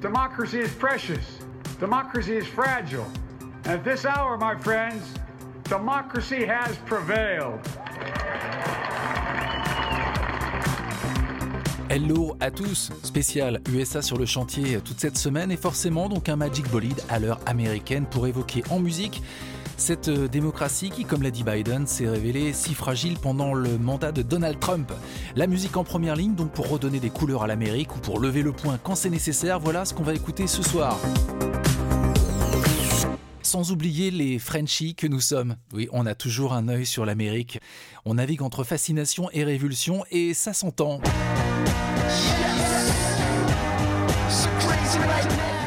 Democracy is precious. Democracy is fragile. And at this hour, my friends, democracy has prevailed. Hello à tous, spécial USA sur le chantier toute cette semaine et forcément donc un Magic Bolide à l'heure américaine pour évoquer en musique cette euh, démocratie qui, comme l'a dit Biden, s'est révélée si fragile pendant le mandat de Donald Trump. La musique en première ligne, donc pour redonner des couleurs à l'Amérique ou pour lever le point quand c'est nécessaire, voilà ce qu'on va écouter ce soir. Sans oublier les Frenchies que nous sommes. Oui, on a toujours un œil sur l'Amérique. On navigue entre fascination et révulsion et ça s'entend.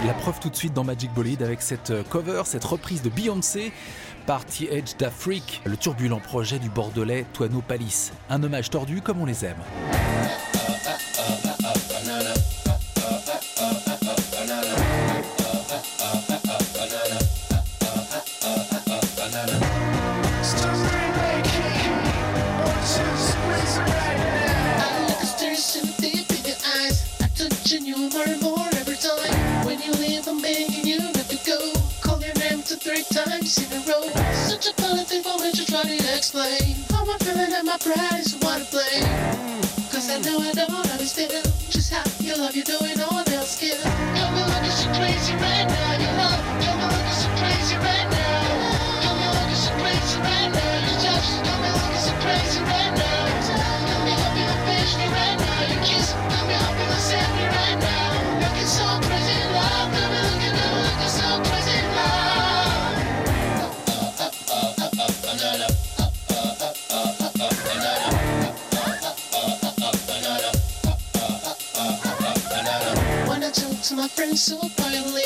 La preuve tout de suite dans Magic Bolide avec cette euh, cover, cette reprise de Beyoncé par The Edge d'Afrique, le turbulent projet du bordelais Toano Palis. Un hommage tordu comme on les aime. Times in a row. Such a funny thing for me to try to explain. How I'm feeling and my pride is what I blame. Cause I know I don't understand just how your love you're doing, no one else can. Got me looking so crazy right now, your love. Got me looking so crazy right now. Got me looking so crazy right now. You just got me looking so crazy right now. Friends so quietly,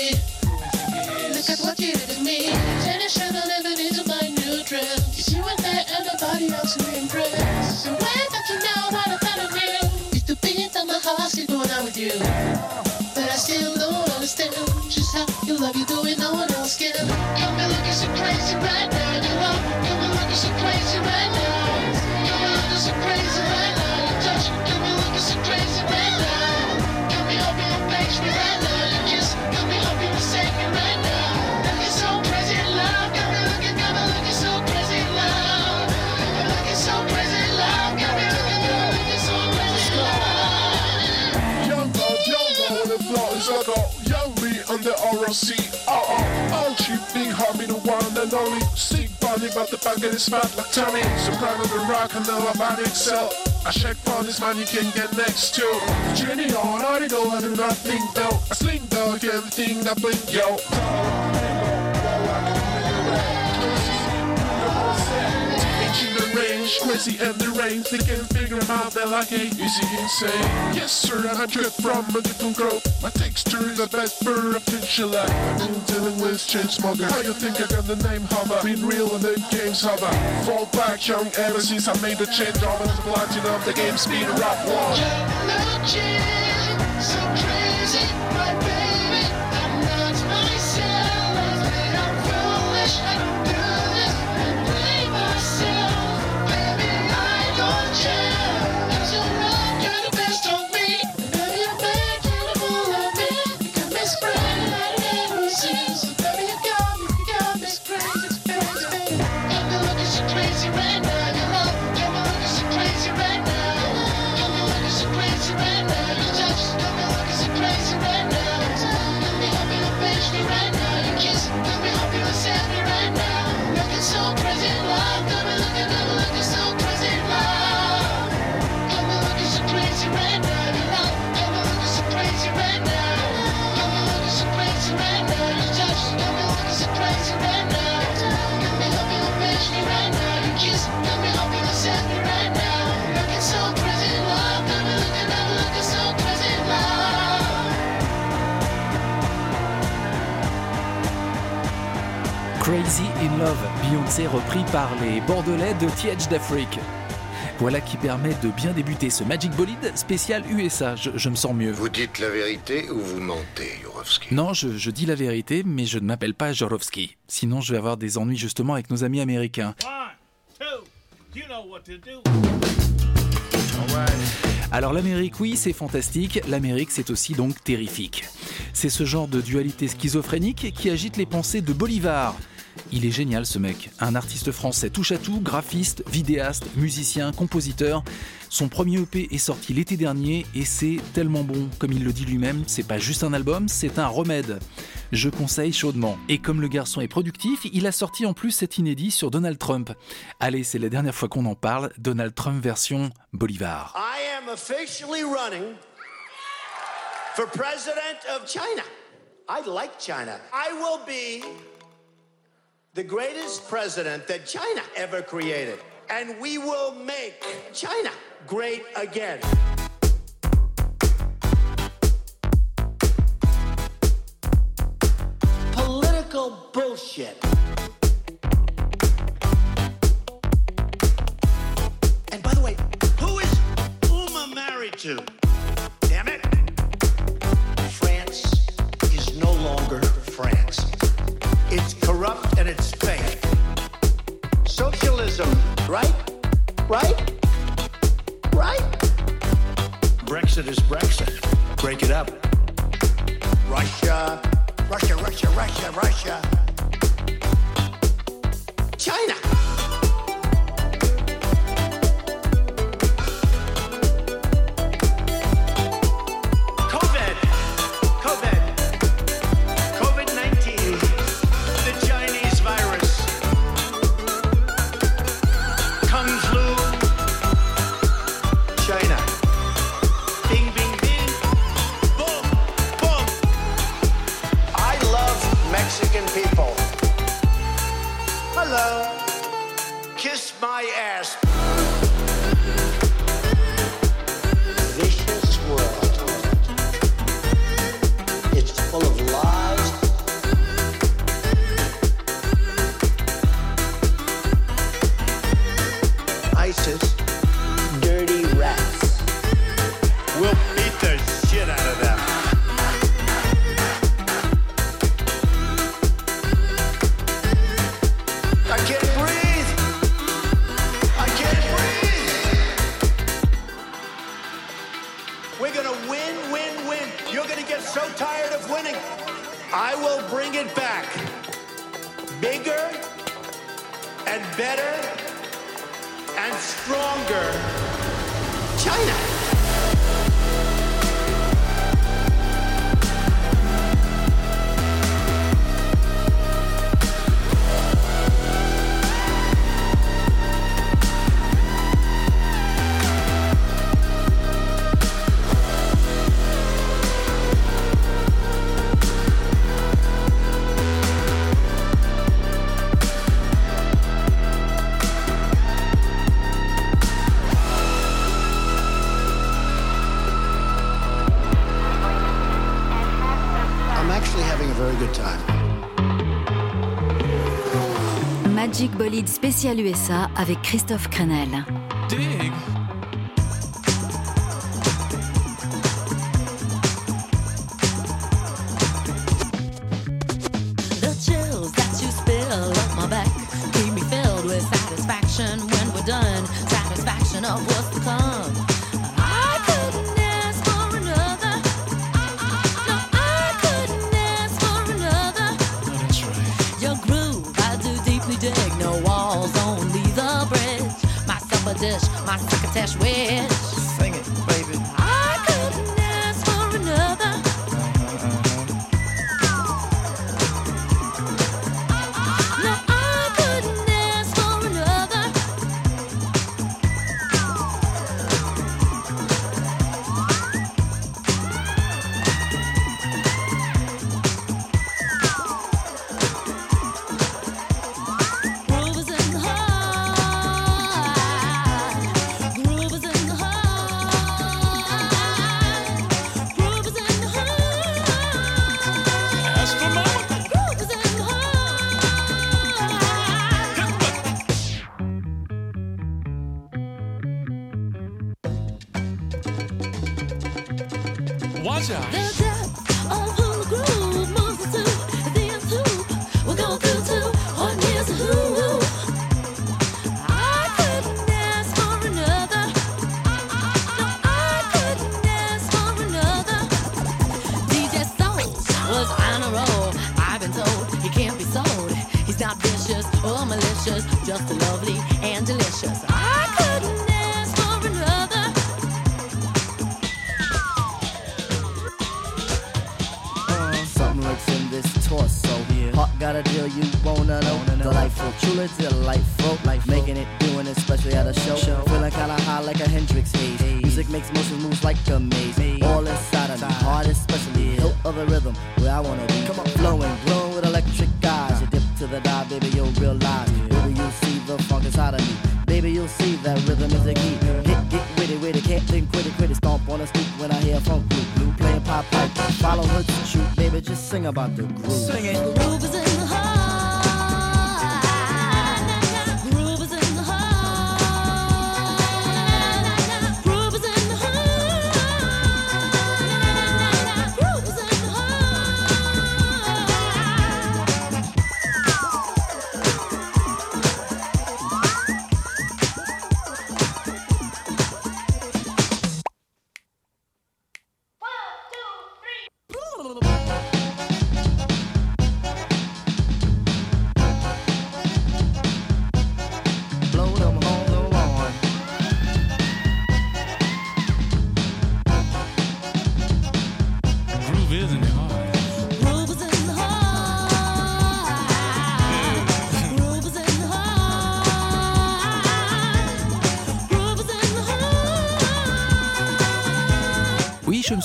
ROC. Oh, oh, oh, cheap big homie, the one and only. Sick body, but the of his fat like Tommy. So proud of the rock, I know about excel. I check for this man you can get next to. Journey on, I go, I do nothing though. I sling dog, everything that blink, yo. Range, crazy and the range. They can't figure out, they're hey, is he insane? Yes, sir, I'm cut from a different growth. My texture is the best for a like I've been dealing with change smoker. How you think I got the name Hover? Been real when the game's hover. Fall back young ever since I made the change. All the of the game speed rap one. So crazy, in Love, Beyoncé repris par les Bordelais de TH d'Afrique. Voilà qui permet de bien débuter ce Magic Bolide spécial USA. Je, je me sens mieux. Vous dites la vérité ou vous mentez, Jorovski? Non, je, je dis la vérité, mais je ne m'appelle pas Jorovski. Sinon, je vais avoir des ennuis justement avec nos amis américains. One, two, you know what to do. Alors l'Amérique, oui, c'est fantastique. L'Amérique, c'est aussi donc terrifique. C'est ce genre de dualité schizophrénique qui agite les pensées de Bolivar. Il est génial ce mec, un artiste français touche à tout, graphiste, vidéaste, musicien, compositeur. Son premier EP est sorti l'été dernier et c'est tellement bon, comme il le dit lui-même, c'est pas juste un album, c'est un remède. Je conseille chaudement. Et comme le garçon est productif, il a sorti en plus cet inédit sur Donald Trump. Allez, c'est la dernière fois qu'on en parle, Donald Trump version Bolivar. I am officially running for president of China. I like China. I will be the greatest president that China ever created. And we will make China great again. Political bullshit. And by the way, who is Uma married to? And it's fake. Socialism, right? Right? Right? Brexit is Brexit. Break it up. Russia, Russia, Russia, Russia, Russia. China. Spécial USA avec Christophe Crenel.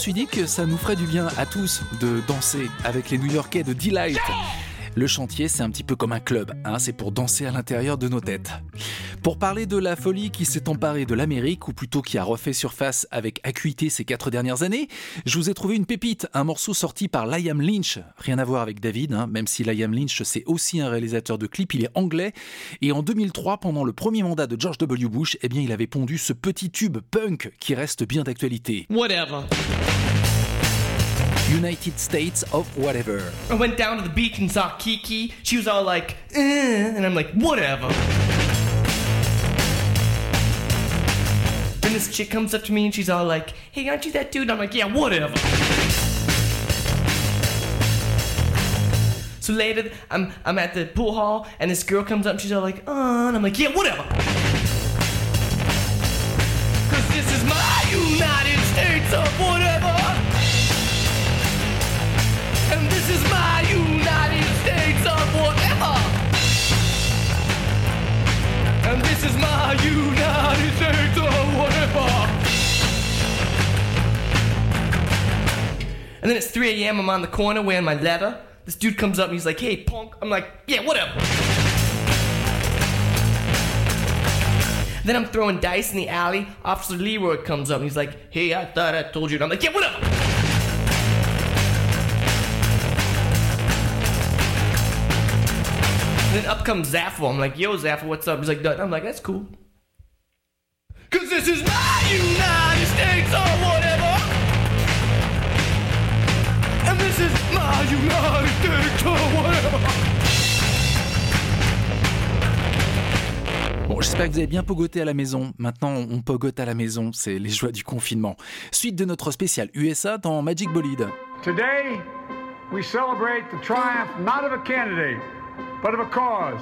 Suis dit que ça nous ferait du bien à tous de danser avec les New-Yorkais de Delight. Le chantier, c'est un petit peu comme un club, hein, c'est pour danser à l'intérieur de nos têtes. Pour parler de la folie qui s'est emparée de l'Amérique, ou plutôt qui a refait surface avec acuité ces quatre dernières années, je vous ai trouvé une pépite, un morceau sorti par Liam Lynch. Rien à voir avec David, hein, même si Liam Lynch c'est aussi un réalisateur de clips, il est anglais. Et en 2003, pendant le premier mandat de George W. Bush, eh bien, il avait pondu ce petit tube punk qui reste bien d'actualité. Whatever. United States of Whatever. I went down to the beach and saw Kiki. She was all like, eh, and I'm like, whatever. And this chick comes up to me and she's all like, hey, aren't you that dude? I'm like, yeah, whatever. So later, I'm I'm at the pool hall and this girl comes up and she's all like, uh, and I'm like, yeah, whatever. Cause this is my United States of whatever. And then it's 3 a.m. I'm on the corner wearing my leather. This dude comes up and he's like, hey, punk. I'm like, yeah, whatever. Then I'm throwing dice in the alley. Officer Leroy comes up and he's like, hey, I thought I told you. And I'm like, yeah, whatever. And then up comes Zaffo. I'm like, yo, Zaffo, what's up? He's like, "Nothing." I'm like, that's cool. Cause this is my United States whatever. Bon, j'espère que vous avez bien pogoté à la maison. Maintenant, on pogote à la maison, c'est les joies du confinement. Suite de notre spécial USA dans Magic Bolide. Today, we celebrate the triumph not of a candidate, but of a cause.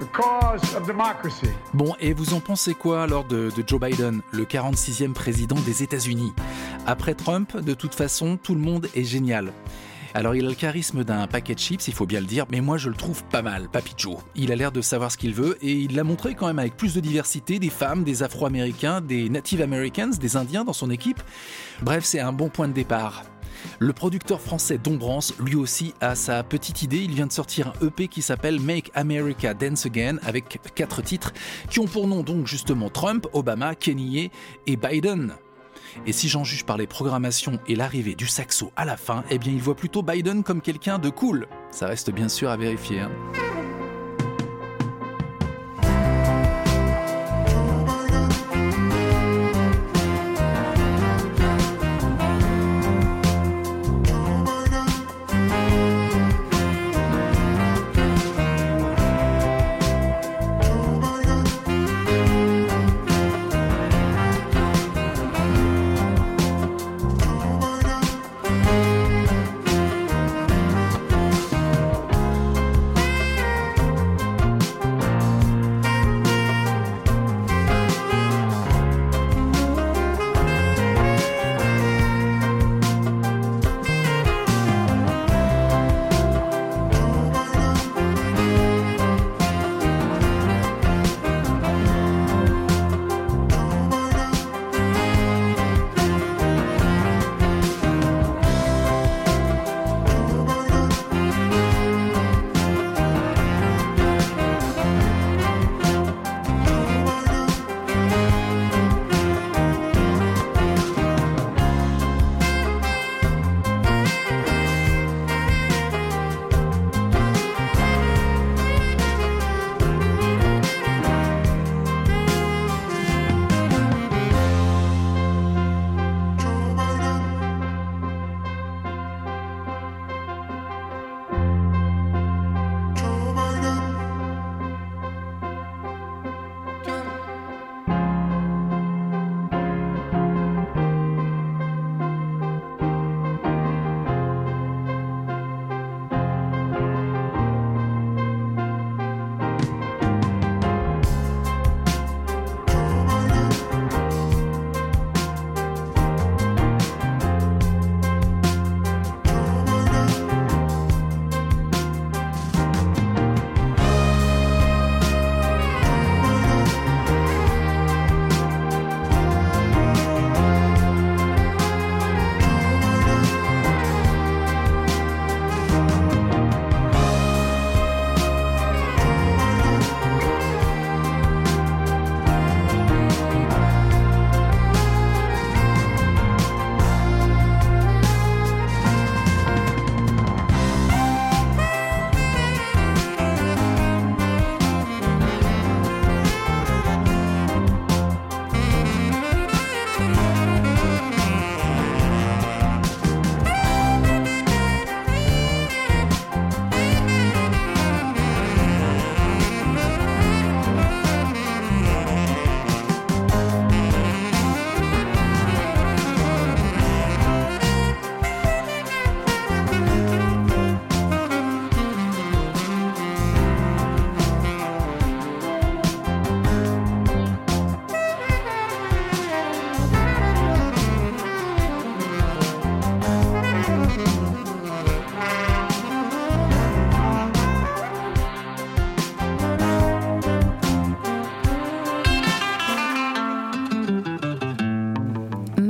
The cause of democracy. Bon, et vous en pensez quoi alors de, de Joe Biden, le 46e président des États-Unis? Après Trump, de toute façon, tout le monde est génial. Alors il a le charisme d'un paquet chips, il faut bien le dire, mais moi je le trouve pas mal, Joe. Il a l'air de savoir ce qu'il veut et il l'a montré quand même avec plus de diversité, des femmes, des Afro-Américains, des Native Americans, des Indiens dans son équipe. Bref, c'est un bon point de départ. Le producteur français Dombrance, lui aussi, a sa petite idée. Il vient de sortir un EP qui s'appelle Make America Dance Again avec quatre titres qui ont pour nom donc justement Trump, Obama, Kanye et Biden. Et si j'en juge par les programmations et l'arrivée du saxo à la fin, eh bien il voit plutôt Biden comme quelqu'un de cool. Ça reste bien sûr à vérifier. hein.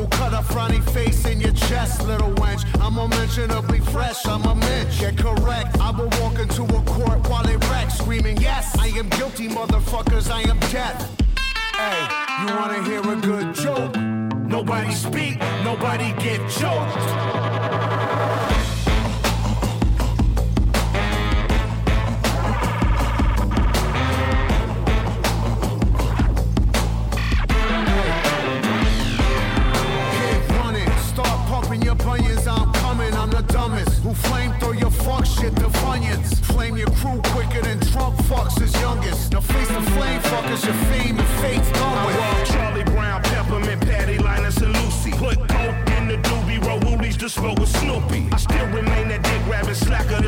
will cut a frowny face in your chest, little wench. I'm unmentionably fresh, I'm a mensch. Get correct, I will walk into a court while they wreck, screaming, Yes, I am guilty, motherfuckers, I am death. Hey, you wanna hear a good joke? Nobody speak, nobody get choked.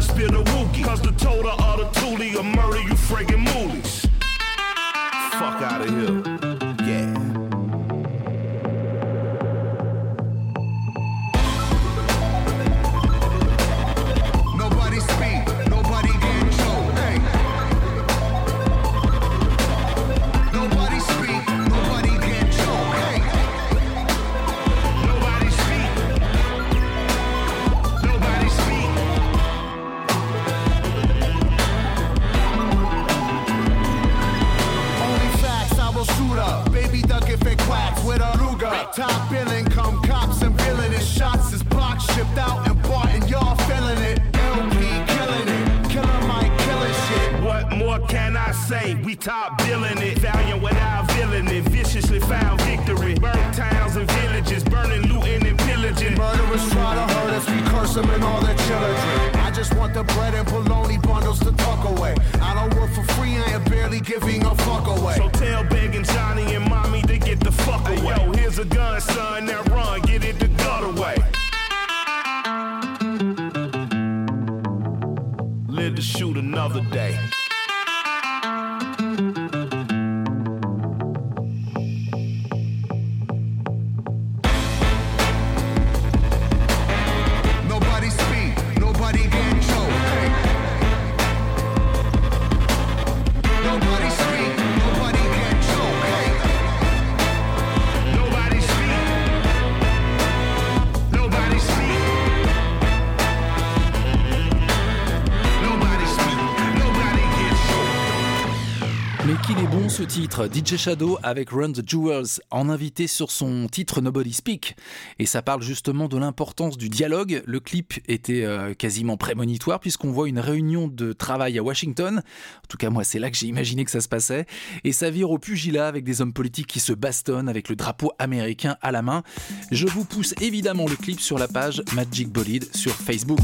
Spill the wookie. Cause the total of the toolie will murder you friggin' say? We top billing it. Valiant without villain it. Viciously found victory. Burnt towns and villages. Burning, looting, and pillaging. Murderers try to hurt us, we curse them and all their children. I just want the bread and bologna bundles to tuck away. I don't work for free, I am barely giving a fuck away. So tell begging Johnny and mommy to get the fuck away. Hey, Yo, here's a gun, son. Now DJ Shadow avec Run the Jewels, en invité sur son titre Nobody Speak. Et ça parle justement de l'importance du dialogue. Le clip était euh, quasiment prémonitoire puisqu'on voit une réunion de travail à Washington. En tout cas, moi, c'est là que j'ai imaginé que ça se passait. Et ça vire au pugilat avec des hommes politiques qui se bastonnent avec le drapeau américain à la main. Je vous pousse évidemment le clip sur la page Magic Bolide sur Facebook.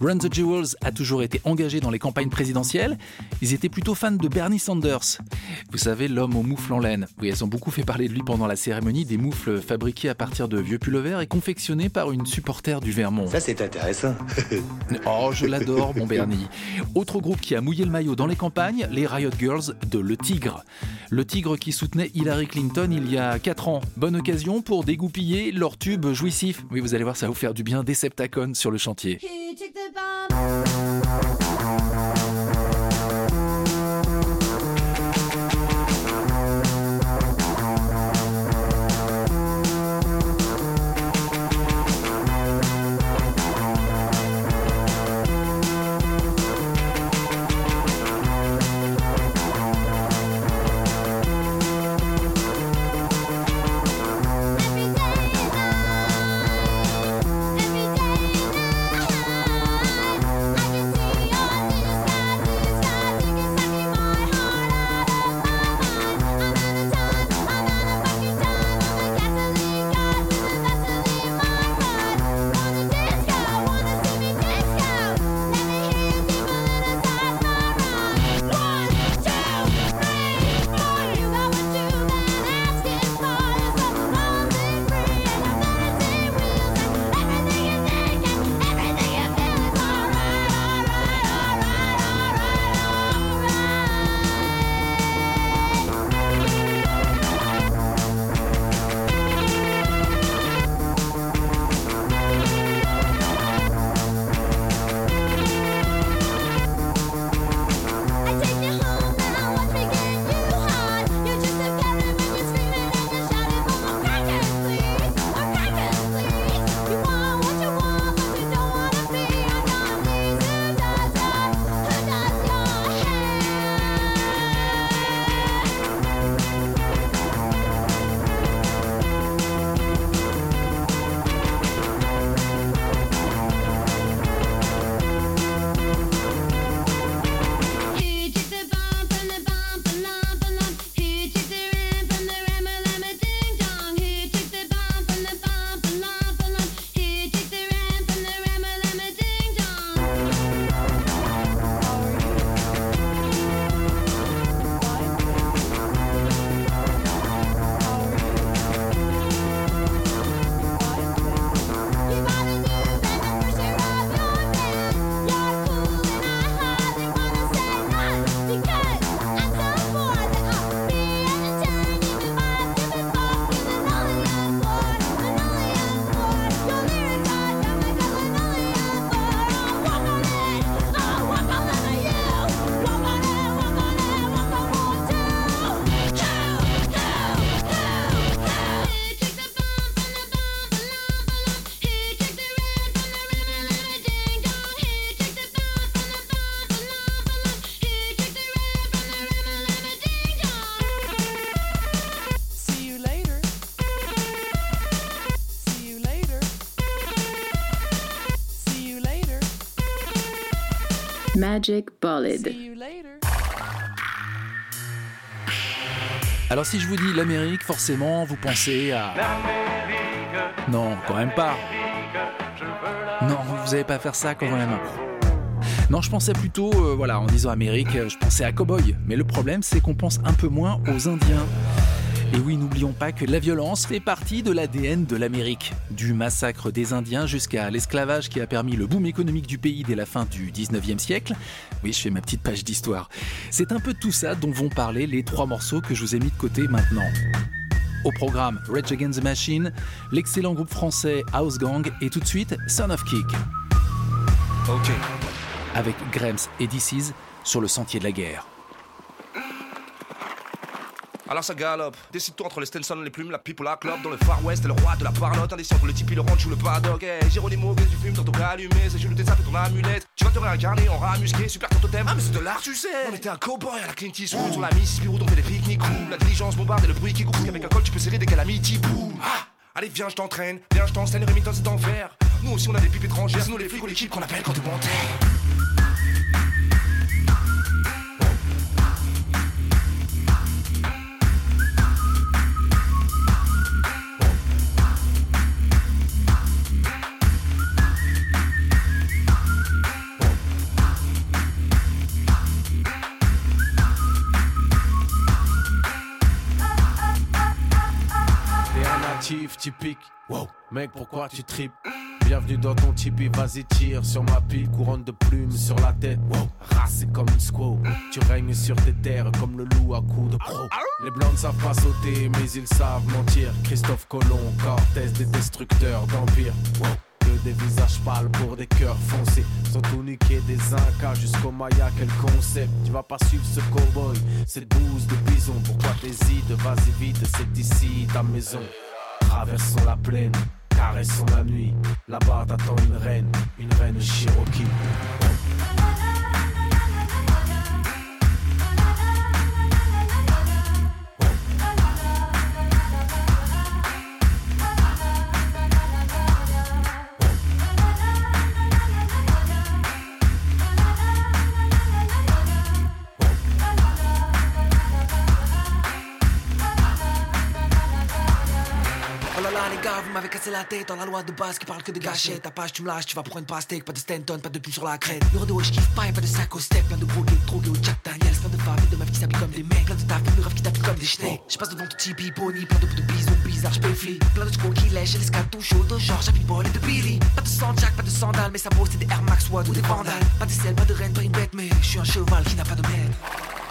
Run the Jewels a toujours été engagé dans les campagnes présidentielles. Ils étaient plutôt fans de Bernie Sanders. Vous savez, l'homme aux moufles en laine. Oui, elles ont beaucoup fait parler de lui pendant la cérémonie, des moufles fabriqués à partir de vieux pullovers et confectionnés par une supporter du Vermont. Ça, c'est intéressant. Oh, je l'adore, mon Bernie. Autre groupe qui a mouillé le maillot dans les campagnes, les Riot Girls de Le Tigre. Le Tigre qui soutenait Hillary Clinton il y a 4 ans. Bonne occasion pour dégoupiller leur tube jouissif. Oui, vous allez voir, ça va vous faire du bien. Deceptacon sur le chantier. bomb. Magic. Alors si je vous dis l'Amérique, forcément, vous pensez à... Non, quand même pas. Non, vous n'allez pas faire ça quand même. Non, je pensais plutôt, euh, voilà, en disant Amérique, euh, je pensais à Cowboy. Mais le problème, c'est qu'on pense un peu moins aux Indiens. Et oui, n'oublions pas que la violence fait partie de l'ADN de l'Amérique. Du massacre des Indiens jusqu'à l'esclavage qui a permis le boom économique du pays dès la fin du 19e siècle. Oui, je fais ma petite page d'histoire. C'est un peu tout ça dont vont parler les trois morceaux que je vous ai mis de côté maintenant. Au programme Rage Against the Machine, l'excellent groupe français House Gang et tout de suite Son of Kick. Avec Grems et DC's sur le sentier de la guerre. Alors ça galope, décide-toi entre les Stenson, les plumes, la pipe ou la clope. Dans le Far West, t'es le roi de la parlotte Indécis entre le tipi, le ranch ou le paddock. Hey, Géronimo, qu'est-ce que tu fumes, dans ton cas allumé C'est chelou tes sapes et ton amulette. Tu vas te réincarner en rat musqué, super ton totem. Ah mais c'est de l'art tu sais. On était un cowboy à la Clint Eastwood. Sur la Mississippi Road on fait des pique-niques La diligence bombarde et le bruit qui court Avec un col tu peux serrer des calamities boum Ah Allez viens je t'entraîne, viens je t'enseigne Remington c'est d'enfer Nous aussi on a des pipes étrangères. C'est nous les flics ou l'équipe qu'on appelle quand T'es Wow, mec, pourquoi tu tripes? Bienvenue dans ton tipi, vas-y tire sur ma pile, couronne de plumes sur la tête. Wow, racé comme une squaw. Tu règnes sur tes terres comme le loup à coups de pro. Les blancs ne savent pas sauter, mais ils savent mentir. Christophe Colomb, Cortez, des destructeurs d'empire. Wow. Des visages pâles pour des cœurs foncés. Sont tout niqués des Incas jusqu'au Maya, quel concept. Tu vas pas suivre ce cowboy, cette bouse de bison. Pourquoi t'hésites Vas-y vite, c'est ici ta maison. Traversons la plaine, caressons la nuit. Là-bas t'attend une reine, une reine Cherokee. Cassé la tête dans la loi de base qui parle que de gâchettes. Ta page tu me lâches, tu vas prendre une pastèque, pas de Stanton, pas de plume sur la crête. Y'aura de je kiffe pas, pas de sac au step, plein de gros gays, drogués au Jack Daniels, plein de femmes et de meufs qui s'habillent comme des mecs, plein de taf, de rêves qui t'appuient comme des schnecks Je passe devant ton tipi, pony, plein de, de bisons bizarres, je fli Plein de chocos qui lèchent, les scatons chauds, de genre, j'habite bol et de Billy. Pas de Jack, pas de sandales, mais ça bosse, c'est des Air Max Watt ou des vandales. Pas de sel, pas de reine, pas une bête, mais je suis un cheval qui n'a pas de maître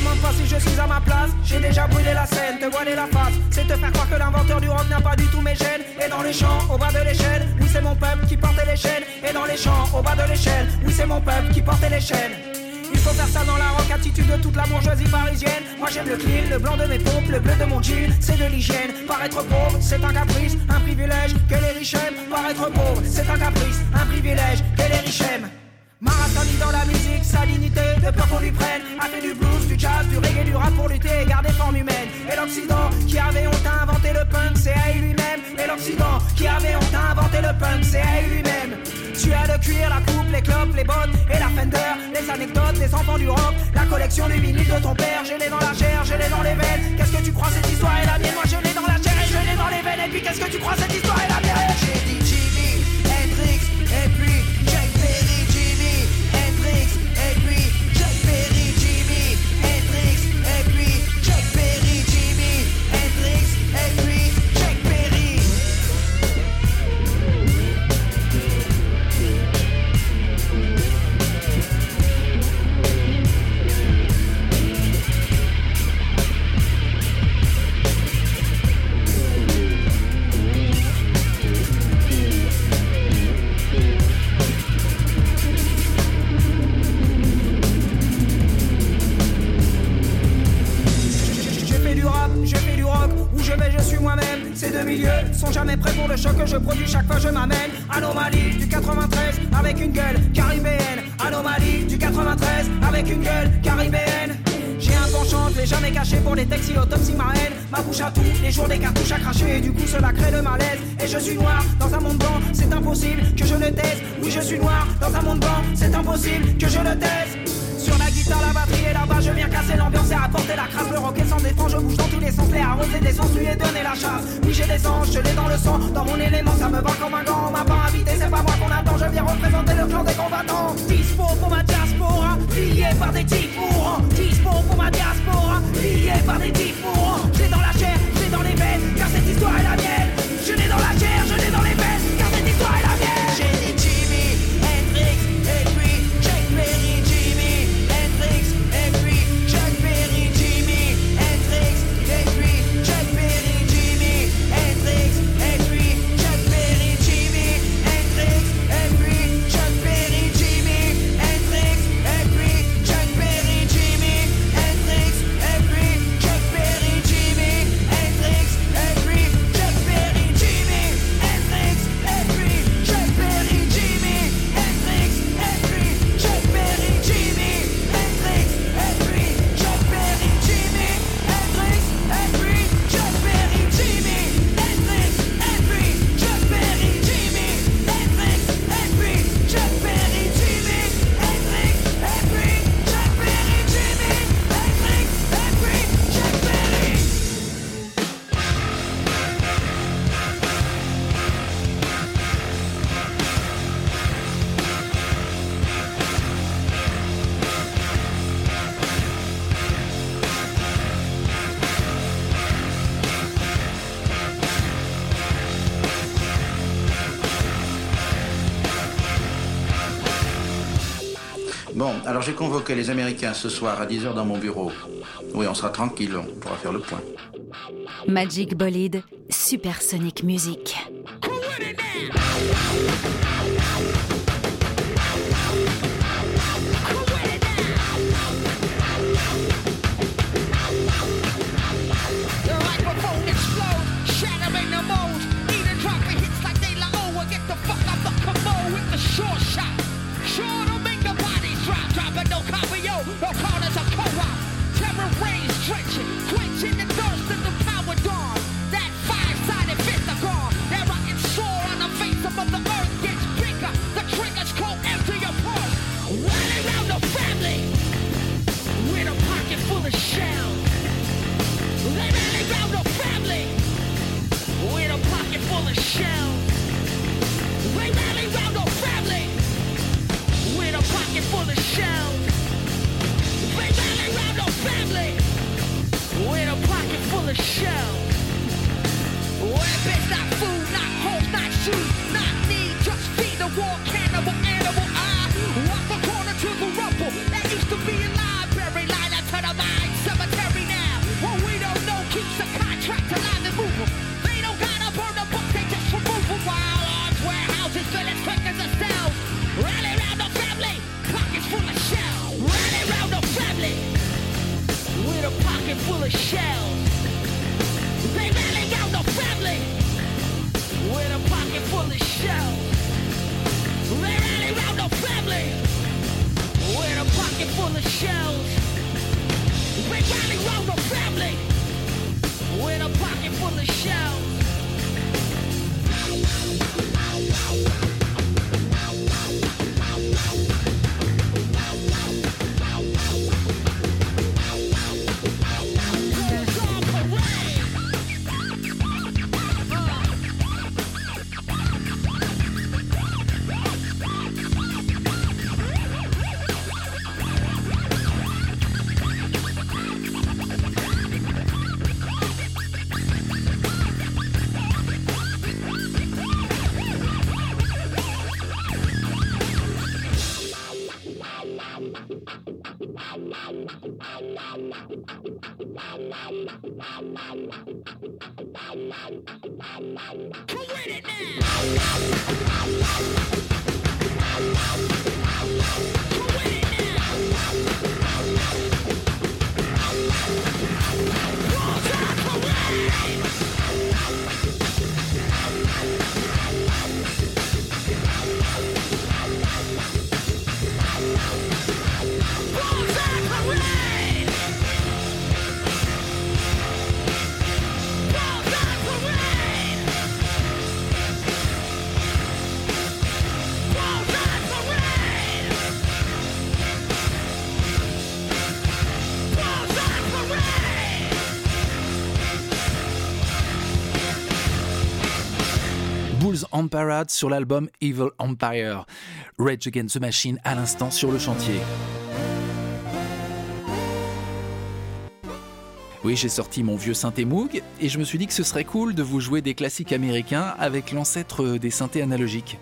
demande pas si je suis à ma place, j'ai déjà brûlé la scène, te voiler la face, c'est te faire croire que l'inventeur du rock n'a pas du tout mes gènes. Et dans les champs, au bas de l'échelle, oui c'est mon peuple qui portait les chaînes. Et dans les champs, au bas de l'échelle, oui c'est mon peuple qui portait les chaînes. Faut faire ça dans la rock attitude de toute la bourgeoisie parisienne. Moi j'aime le clean, le blanc de mes pompes, le bleu de mon jean, c'est de l'hygiène. Paraître pauvre, c'est un caprice, un privilège que les riches aiment. Paraître pauvre, c'est un caprice, un privilège que les riches aiment. Maratoni dans la musique, sa dignité, de peur qu'on lui prenne. A fait du blues, du jazz, du reggae, du rap pour lutter et garder forme humaine. Et l'Occident, qui avait honte à inventer le punk, c'est à lui-même. Et l'Occident, qui avait honte à inventer le punk, c'est à lui-même. Tu as le cuir, la coupe, les clopes, les bottes et la fender, les anecdotes, les enfants du rock, la collection du vinyle de ton père. Je l'ai dans la chair, je l'ai dans les veines. Qu'est-ce que tu crois cette histoire est la mienne? Moi je l'ai dans la chair et je l'ai dans les veines. Et puis qu'est-ce que tu crois cette histoire est la mienne? Je produis chaque fois je m'amène. Anomalie du 93 avec une gueule caribéenne. Anomalie du 93 avec une gueule caribéenne. J'ai un penchant, je l'ai jamais caché pour les textes, il autopsie ma haine. Ma bouche à tout, les jours des cartouches à cracher, et du coup cela crée le malaise. Et je suis noir dans un monde blanc, c'est impossible que je le taise. Oui, je suis noir dans un monde blanc, c'est impossible que je le taise. Sur la guitare, la batterie et là-bas, je viens casser l'ambiance et apporter la crasse. Le rock est sans défense, je bouge dans tous les sens, les arroser des lui et donner la chasse. J'ai des anges, je l'ai dans le sang, dans mon élément, ça me va comme un gant. On m'a pas invité, c'est pas moi qu'on attend, je viens représenter le clan des combattants. Dispo pour ma diaspora, lié par des types mourants. Dispo pour ma diaspora, lié par des types mourants. J'ai dans la chair, j'ai dans les veines, car cette histoire est la mienne. Je l'ai dans la chair, je l'ai dans les veines, alors j'ai convoqué les Américains ce soir à 10h dans mon bureau. Oui, on sera tranquille, on pourra faire le point. Magic Bolide, Supersonic Music. Full of. Weapons, not food, not hope, not shoes, not need, just feed the war cannibal animal. I walk the corner to the rumble that used to be a library line to the mile. keeps the contract alive and moving. They don't gotta burn the book, they just remove them. While arms warehouses fill as quick as a cell. Rally round the family, pockets full of shells. Rally round the family, with a pocket full of shells. With a pocket full of shells. Family, with a pocket full of shells. On Parade sur l'album Evil Empire. Rage Against the Machine à l'instant sur le chantier. Oui, j'ai sorti mon vieux synthé Moog et je me suis dit que ce serait cool de vous jouer des classiques américains avec l'ancêtre des synthés analogiques.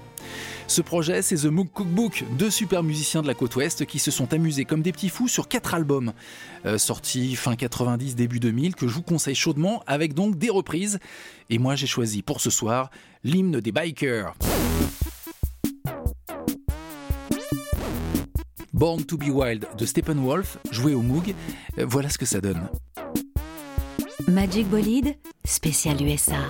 Ce projet, c'est The Moog Cookbook, deux super musiciens de la côte ouest qui se sont amusés comme des petits fous sur quatre albums, euh, sortis fin 90, début 2000, que je vous conseille chaudement, avec donc des reprises. Et moi, j'ai choisi pour ce soir l'hymne des bikers. Born to be Wild de Steppenwolf, joué au Moog, euh, voilà ce que ça donne. Magic Bolide, spécial USA.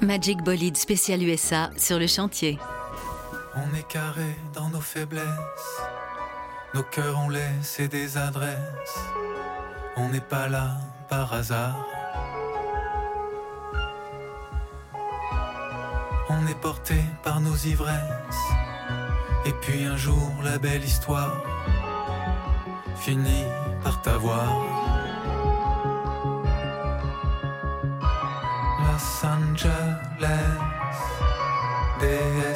Magic Bolide spécial USA sur le chantier. On est carré dans nos faiblesses. Nos cœurs ont laissé des adresses. On n'est pas là par hasard. On est porté par nos ivresses. Et puis un jour, la belle histoire finit par t'avoir. Angeles, des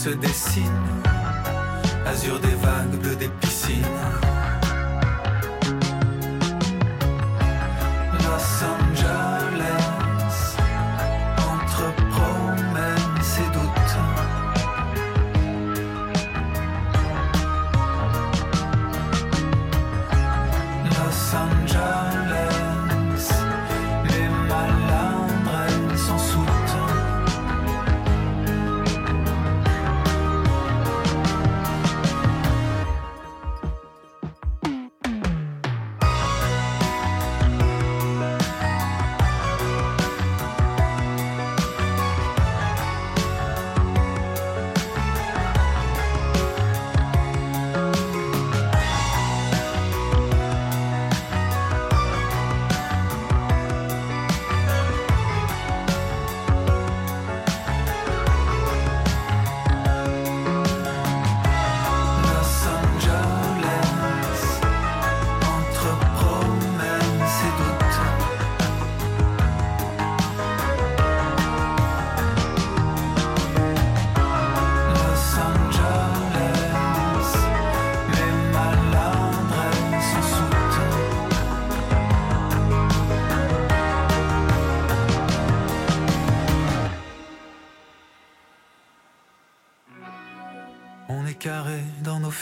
se dessinent, azur des vagues, bleu des piscines.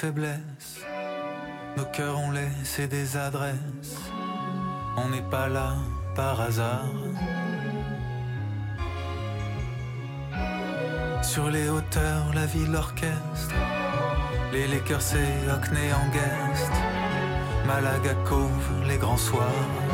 Faiblesses, nos cœurs ont laissé des adresses. On n'est pas là par hasard. Sur les hauteurs, la ville orchestre. Les Lakers et Hockney en guest. Malaga Cove, les grands soirs.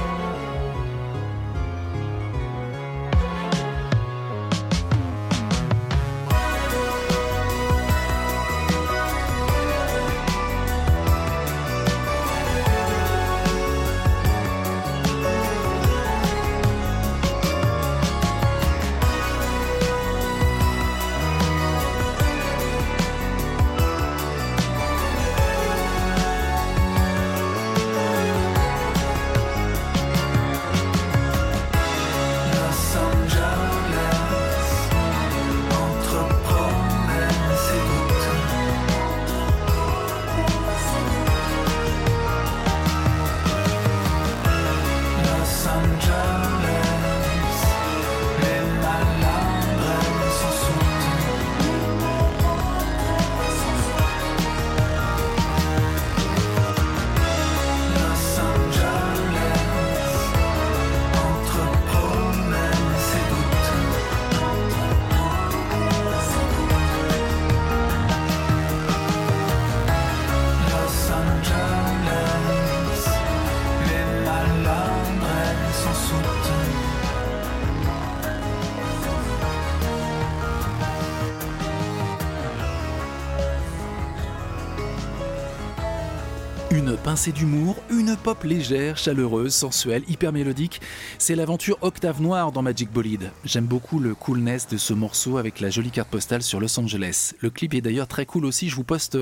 Une pincée d'humour, une pop légère, chaleureuse, sensuelle, hyper mélodique. C'est l'aventure Octave Noire dans Magic Bolide. J'aime beaucoup le coolness de ce morceau avec la jolie carte postale sur Los Angeles. Le clip est d'ailleurs très cool aussi. Je vous poste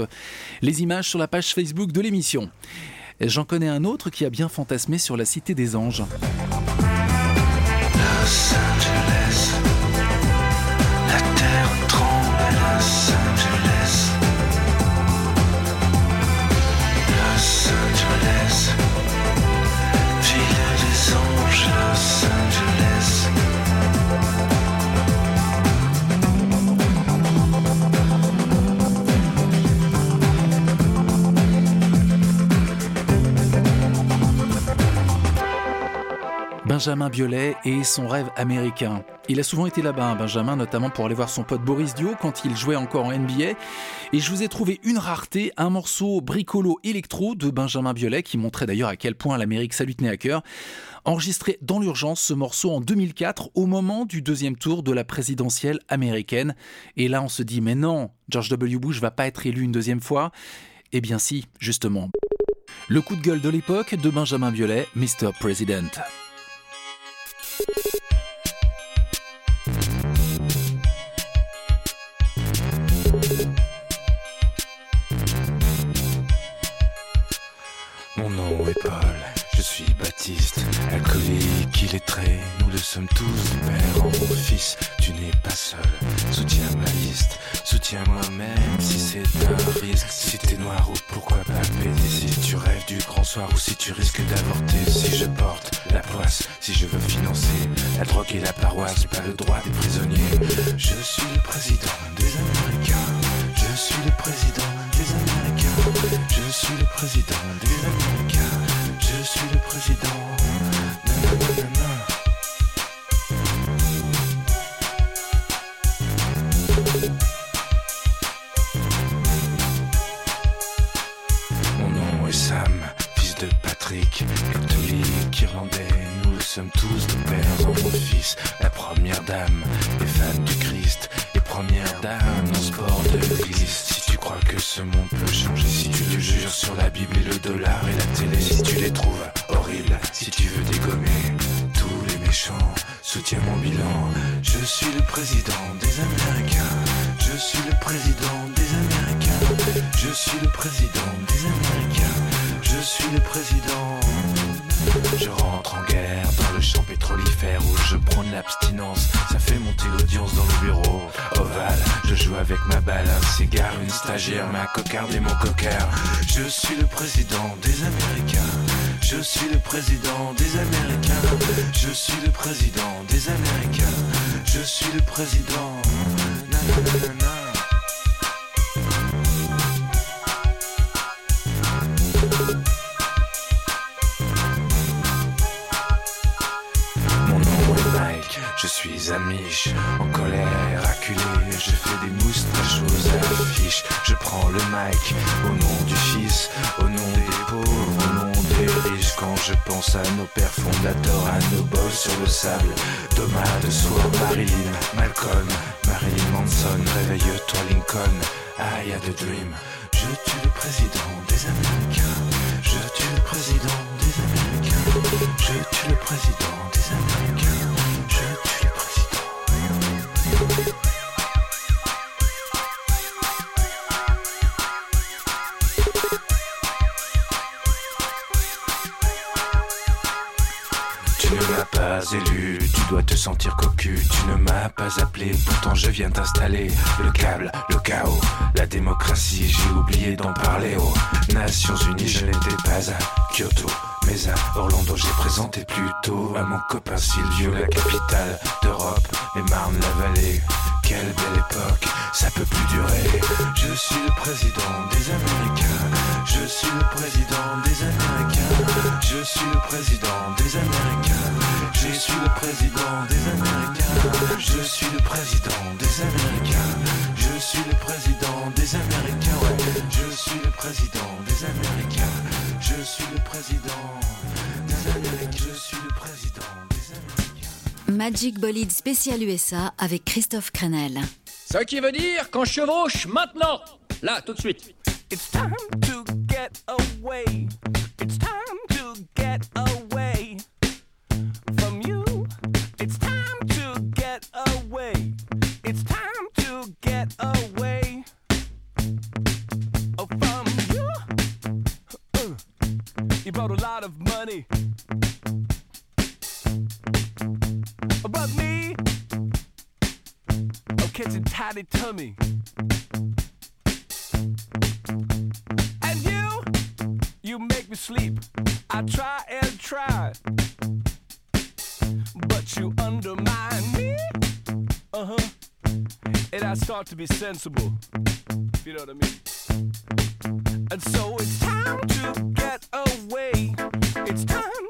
les images sur la page Facebook de l'émission. J'en connais un autre qui a bien fantasmé sur la Cité des Anges. Benjamin Biolay et son rêve américain. Il a souvent été là-bas, hein, Benjamin, notamment pour aller voir son pote Boris Dio quand il jouait encore en NBA. Et je vous ai trouvé une rareté, un morceau bricolo électro de Benjamin Biolay qui montrait d'ailleurs à quel point l'Amérique ça lui tenait à cœur. Enregistré dans l'urgence ce morceau en 2004 au moment du deuxième tour de la présidentielle américaine. Et là on se dit mais non, George W. Bush va pas être élu une deuxième fois. Eh bien si, justement. Le coup de gueule de l'époque de Benjamin Biolay, Mr. President. Mon nom est Paul, Baptiste, alcoolique, illettré, nous le sommes tous père en fils, tu n'es pas seul, soutiens ma liste, soutiens-moi même si c'est un risque, si t'es noir ou pourquoi pas si tu rêves du grand soir ou si tu risques d'avorter, si je porte la poisse, si je veux financer la drogue et la paroisse, pas le droit des prisonniers, je suis le président des Américains, je suis le président des Américains, je suis le président des Américains, suis le président. Suis le président des Américains. Je suis le président des Américains. Je suis le président des Américains. Je suis le président. Marilyn, Malcolm, Marilyn Manson, réveille-toi Lincoln, I had a dream, je tue le président des Américains, je tue le président des Américains, je tue le président des Américains, tu dois te sentir cocu. Tu ne m'as pas appelé, pourtant je viens t'installer. Le câble, le chaos, la démocratie, j'ai oublié d'en parler aux Nations Unies. Je n'étais pas à Kyoto, mais à Orlando, j'ai présenté plutôt à mon copain Silvio, la capitale d'Europe, et Marne-la-Vallée. Quelle belle époque, ça peut plus durer. Je suis le président des Américains. Je suis le président des Américains. Je suis le président des Américains. Je suis le président des Américains. Je suis le président des Américains. Je suis le président des Américains. Je suis le président des Américains. Je suis le président des Américains. Je suis le président. Magic Bolide spécial USA avec Christophe Crenel. Ce qui veut dire qu'on chevauche maintenant, là, tout de suite. It's time to get away. It's time to get away from you. It's time to get away. It's time to get away oh, from you. Uh, you brought a lot of money. Tiny tummy. And you, you make me sleep. I try and try, but you undermine me. Uh huh. And I start to be sensible. You know what I mean? And so it's time to get away. It's time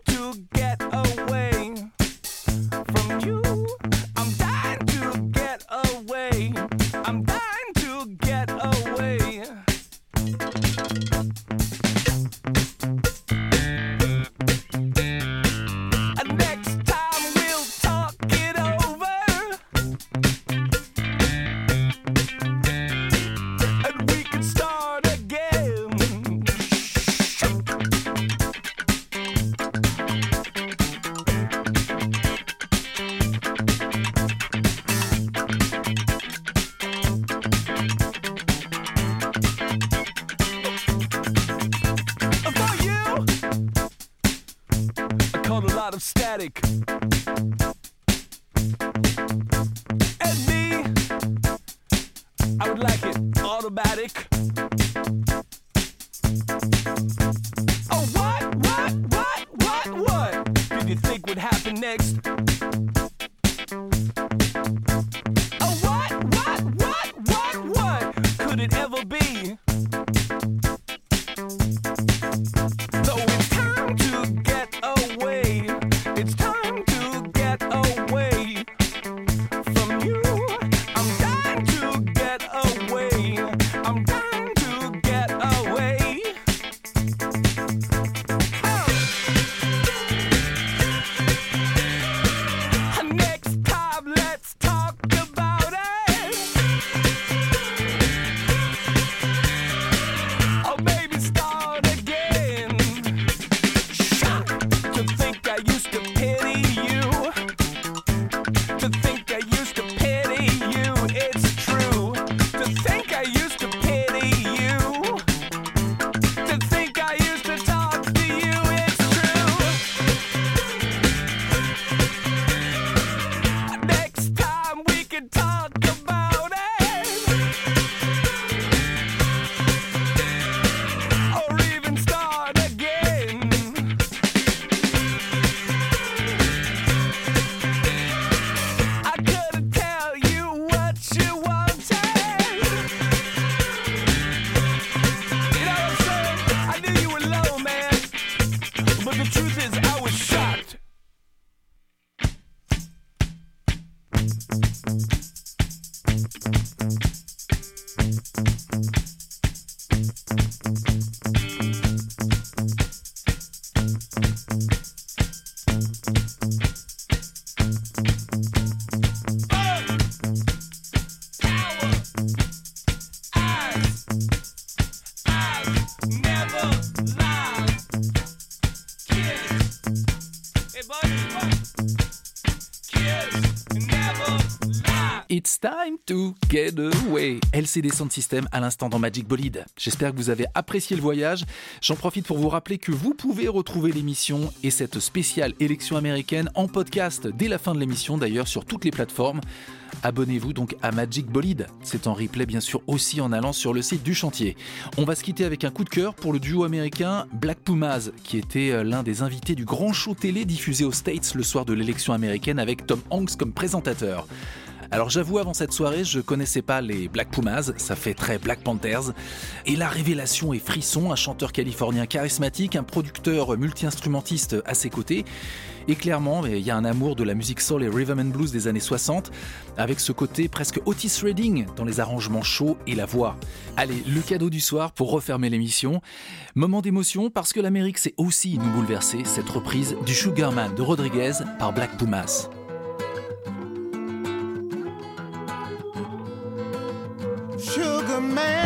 LCD Sound System à l'instant dans Magic Bolide. J'espère que vous avez apprécié le voyage. J'en profite pour vous rappeler que vous pouvez retrouver l'émission et cette spéciale élection américaine en podcast dès la fin de l'émission d'ailleurs sur toutes les plateformes. Abonnez-vous donc à Magic Bolide. C'est en replay bien sûr aussi en allant sur le site du chantier. On va se quitter avec un coup de cœur pour le duo américain Black Pumas qui était euh, l'un des invités du grand show télé diffusé aux States le soir de l'élection américaine avec Tom Hanks comme présentateur. Alors j'avoue, avant cette soirée, je connaissais pas les Black Pumas, ça fait très Black Panthers. Et la révélation est Frisson, un chanteur californien charismatique, un producteur multi-instrumentiste à ses côtés. Et clairement, il y a un amour de la musique soul et rhythm and blues des années 60, avec ce côté presque Otis Redding dans les arrangements chauds et la voix. Allez, le cadeau du soir pour refermer l'émission. Moment d'émotion parce que l'Amérique sait aussi nous bouleverser, cette reprise du Sugarman de Rodriguez par Black Pumas. Man,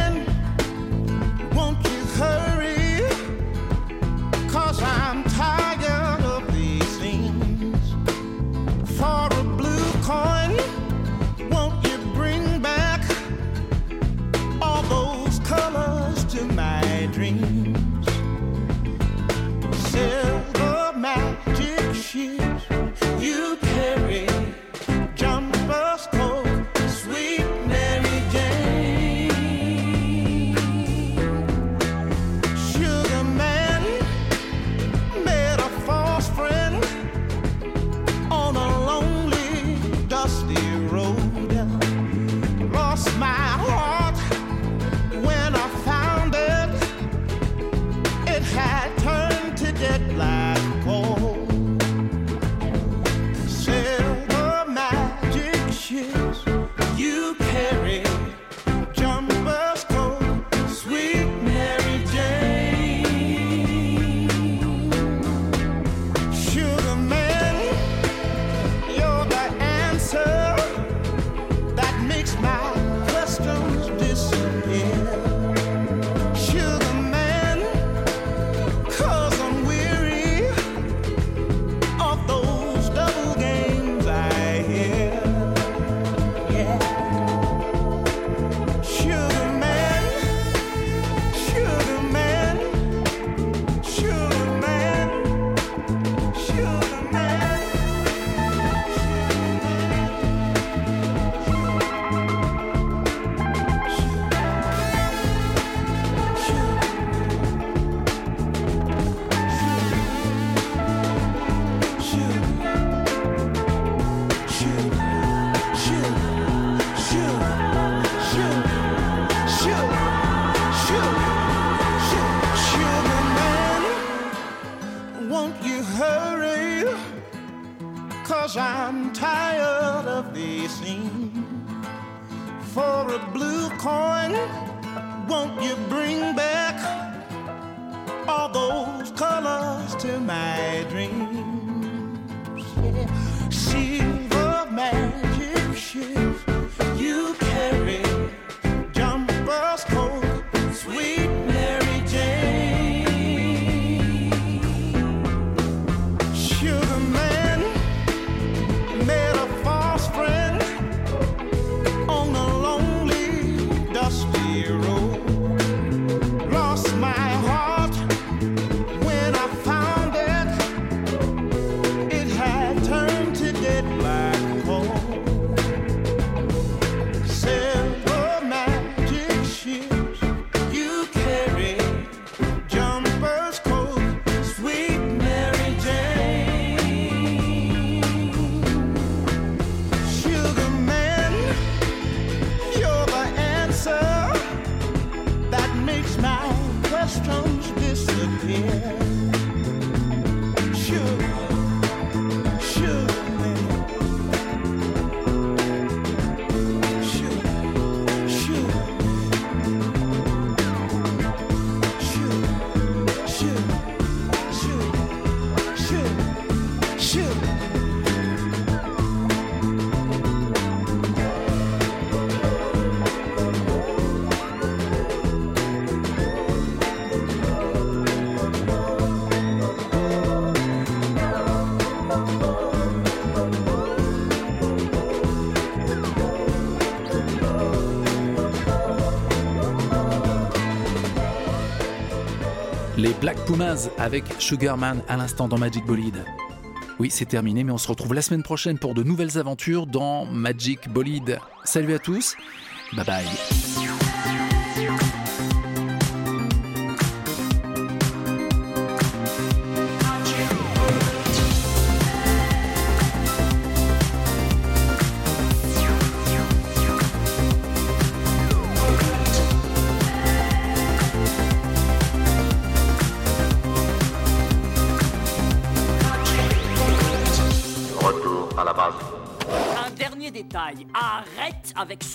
Avec Sugarman à l'instant dans Magic Bolide. Oui, c'est terminé, mais on se retrouve la semaine prochaine pour de nouvelles aventures dans Magic Bolide. Salut à tous, bye bye.